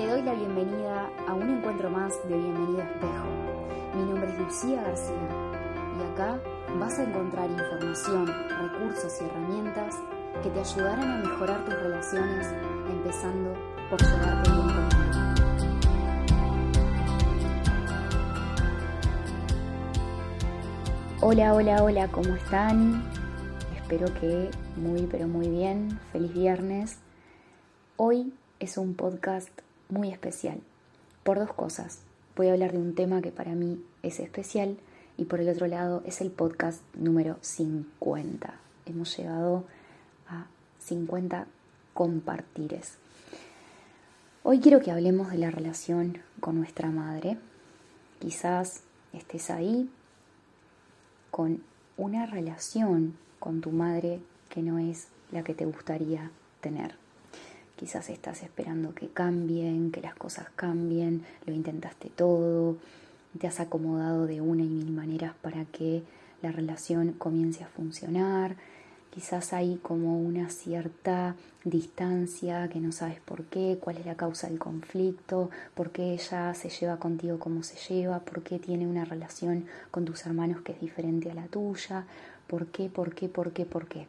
Te doy la bienvenida a un encuentro más de Bienvenido Espejo. Mi nombre es Lucía García y acá vas a encontrar información, recursos y herramientas que te ayudarán a mejorar tus relaciones, empezando por llevarte bien contigo. Hola, hola, hola, ¿cómo están? Espero que muy, pero muy bien. Feliz viernes. Hoy es un podcast muy especial por dos cosas. Voy a hablar de un tema que para mí es especial y por el otro lado es el podcast número 50. Hemos llegado a 50 compartires. Hoy quiero que hablemos de la relación con nuestra madre. Quizás estés ahí con una relación con tu madre que no es la que te gustaría tener. Quizás estás esperando que cambien, que las cosas cambien, lo intentaste todo, te has acomodado de una y mil maneras para que la relación comience a funcionar. Quizás hay como una cierta distancia que no sabes por qué, cuál es la causa del conflicto, por qué ella se lleva contigo como se lleva, por qué tiene una relación con tus hermanos que es diferente a la tuya, por qué, por qué, por qué, por qué.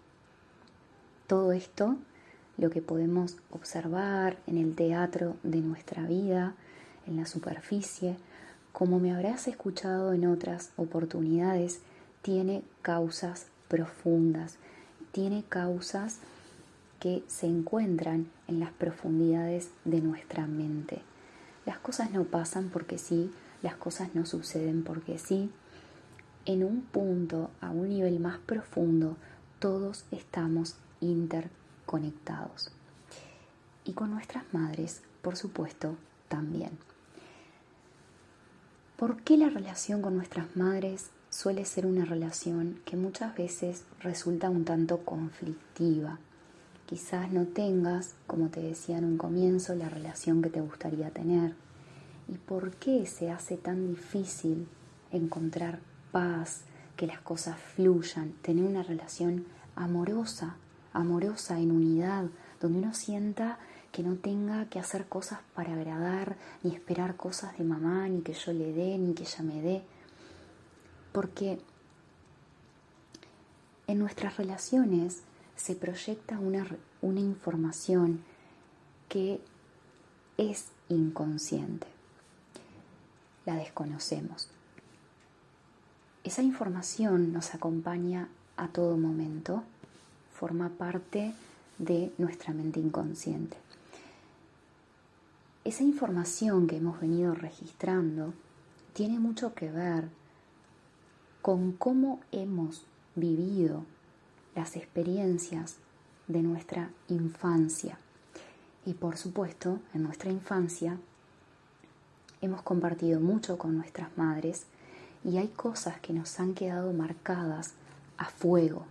Todo eto lo que podemos observar en el teatro de nuestra vida, en la superficie, como me habrás escuchado en otras oportunidades, tiene causas profundas, tiene causas que se encuentran en las profundidades de nuestra mente. Las cosas no pasan porque sí, las cosas no suceden porque sí. En un punto, a un nivel más profundo, todos estamos interconectados conectados. Y con nuestras madres, por supuesto, también. ¿Por qué la relación con nuestras madres suele ser una relación que muchas veces resulta un tanto conflictiva? Quizás no tengas, como te decía en un comienzo, la relación que te gustaría tener. ¿Y por qué se hace tan difícil encontrar paz, que las cosas fluyan, tener una relación amorosa amorosa, en unidad, donde uno sienta que no tenga que hacer cosas para agradar, ni esperar cosas de mamá, ni que yo le dé, ni que ella me dé. Porque en nuestras relaciones se proyecta una, una información que es inconsciente. La desconocemos. Esa información nos acompaña a todo momento forma parte de nuestra mente inconsciente. Esa información que hemos venido registrando tiene mucho que ver con cómo hemos vivido las experiencias de nuestra infancia. Y por supuesto, en nuestra infancia hemos compartido mucho con nuestras madres y hay cosas que nos han quedado marcadas a fuego,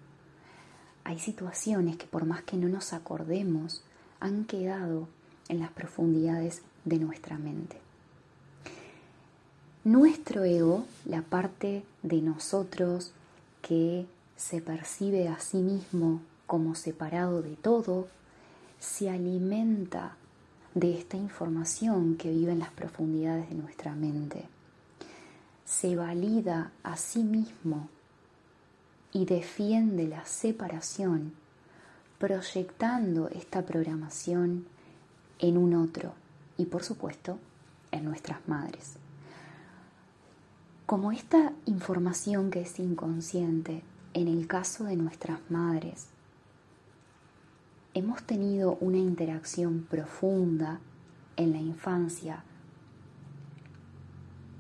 hay situaciones que por más que no nos acordemos, han quedado en las profundidades de nuestra mente. Nuestro ego, la parte de nosotros que se percibe a sí mismo como separado de todo, se alimenta de esta información que vive en las profundidades de nuestra mente. Se valida a sí mismo y defiende la separación, proyectando esta programación en un otro y por supuesto en nuestras madres. Como esta información que es inconsciente, en el caso de nuestras madres, hemos tenido una interacción profunda en la infancia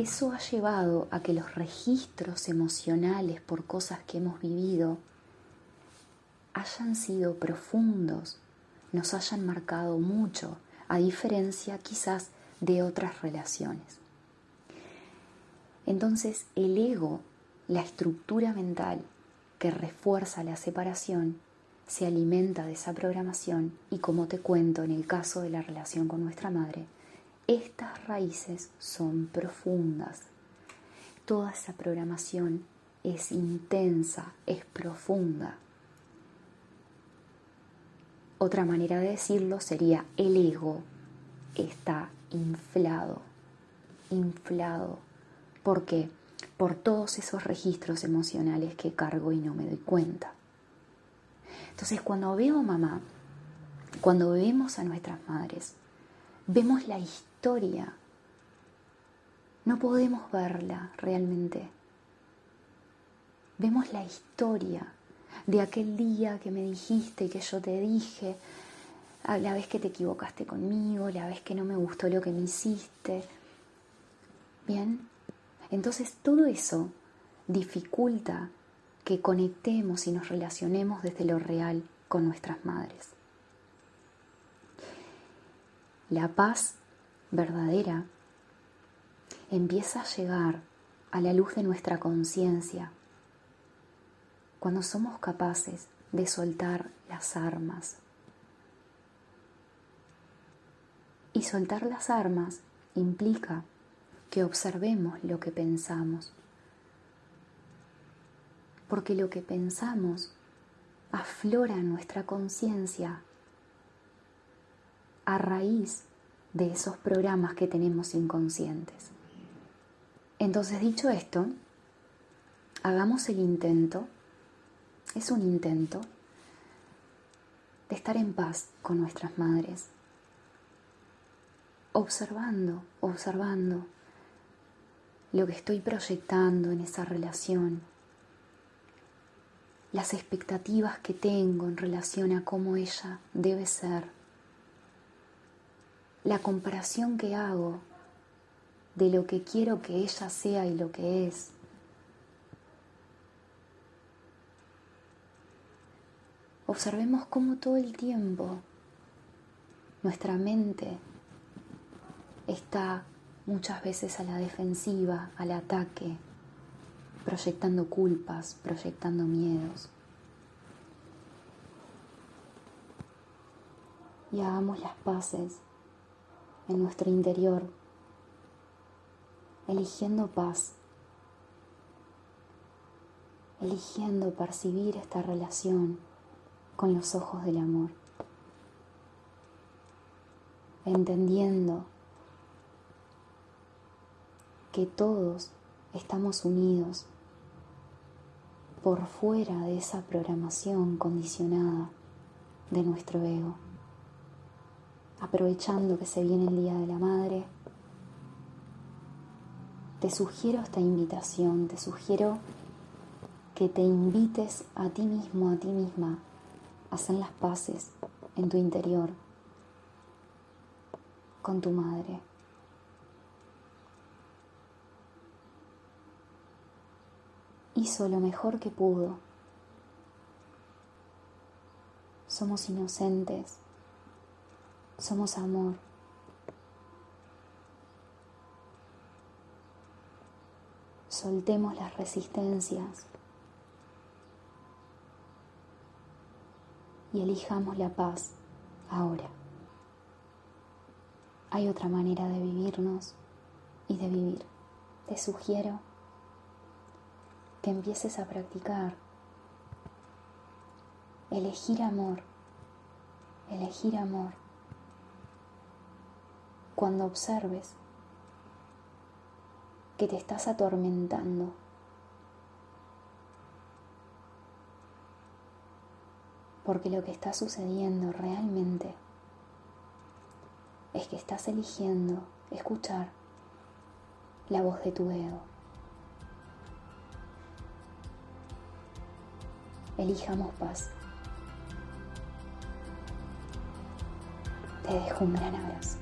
eso ha llevado a que los registros emocionales por cosas que hemos vivido hayan sido profundos, nos hayan marcado mucho, a diferencia quizás de otras relaciones. Entonces el ego, la estructura mental que refuerza la separación, se alimenta de esa programación y como te cuento en el caso de la relación con nuestra madre, estas raíces son profundas. Toda esa programación es intensa, es profunda. Otra manera de decirlo sería el ego está inflado, inflado. ¿Por qué? Por todos esos registros emocionales que cargo y no me doy cuenta. Entonces cuando veo mamá, cuando vemos a nuestras madres, vemos la historia. No podemos verla realmente. Vemos la historia de aquel día que me dijiste, que yo te dije, la vez que te equivocaste conmigo, la vez que no me gustó lo que me hiciste. Bien, entonces todo eso dificulta que conectemos y nos relacionemos desde lo real con nuestras madres. La paz verdadera empieza a llegar a la luz de nuestra conciencia cuando somos capaces de soltar las armas. Y soltar las armas implica que observemos lo que pensamos, porque lo que pensamos aflora nuestra conciencia a raíz de esos programas que tenemos inconscientes. Entonces, dicho esto, hagamos el intento es un intento de estar en paz con nuestras madres, observando, observando lo que estoy proyectando en esa relación, las expectativas que tengo en relación a cómo ella debe ser, la comparación que hago de lo que quiero que ella sea y lo que es. observemos cómo todo el tiempo nuestra mente está muchas veces a la defensiva, al ataque, proyectando culpas, proyectando miedos. Y hagamos las paces en nuestro interior, eligiendo paz, eligiendo percibir esta relación con los ojos del amor, entendiendo que todos estamos unidos por fuera de esa programación condicionada de nuestro ego. Aprovechando que se viene el Día de la Madre, te sugiero esta invitación, te sugiero que te invites a ti mismo, a ti misma, hacen las paces en tu interior con tu madre. Hizo lo mejor que pudo. Somos inocentes. Somos amor. Soltemos las resistencias. y elijamos la paz ahora. Hay otra manera de vivirnos y de vivir. Te sugiero que empieces a practicar elegir amor, elegir amor. Cuando observes que te estás atormentando Porque lo que está sucediendo realmente es que estás eligiendo escuchar la voz de tu ego. Elijamos paz. Te dejo un gran abrazo.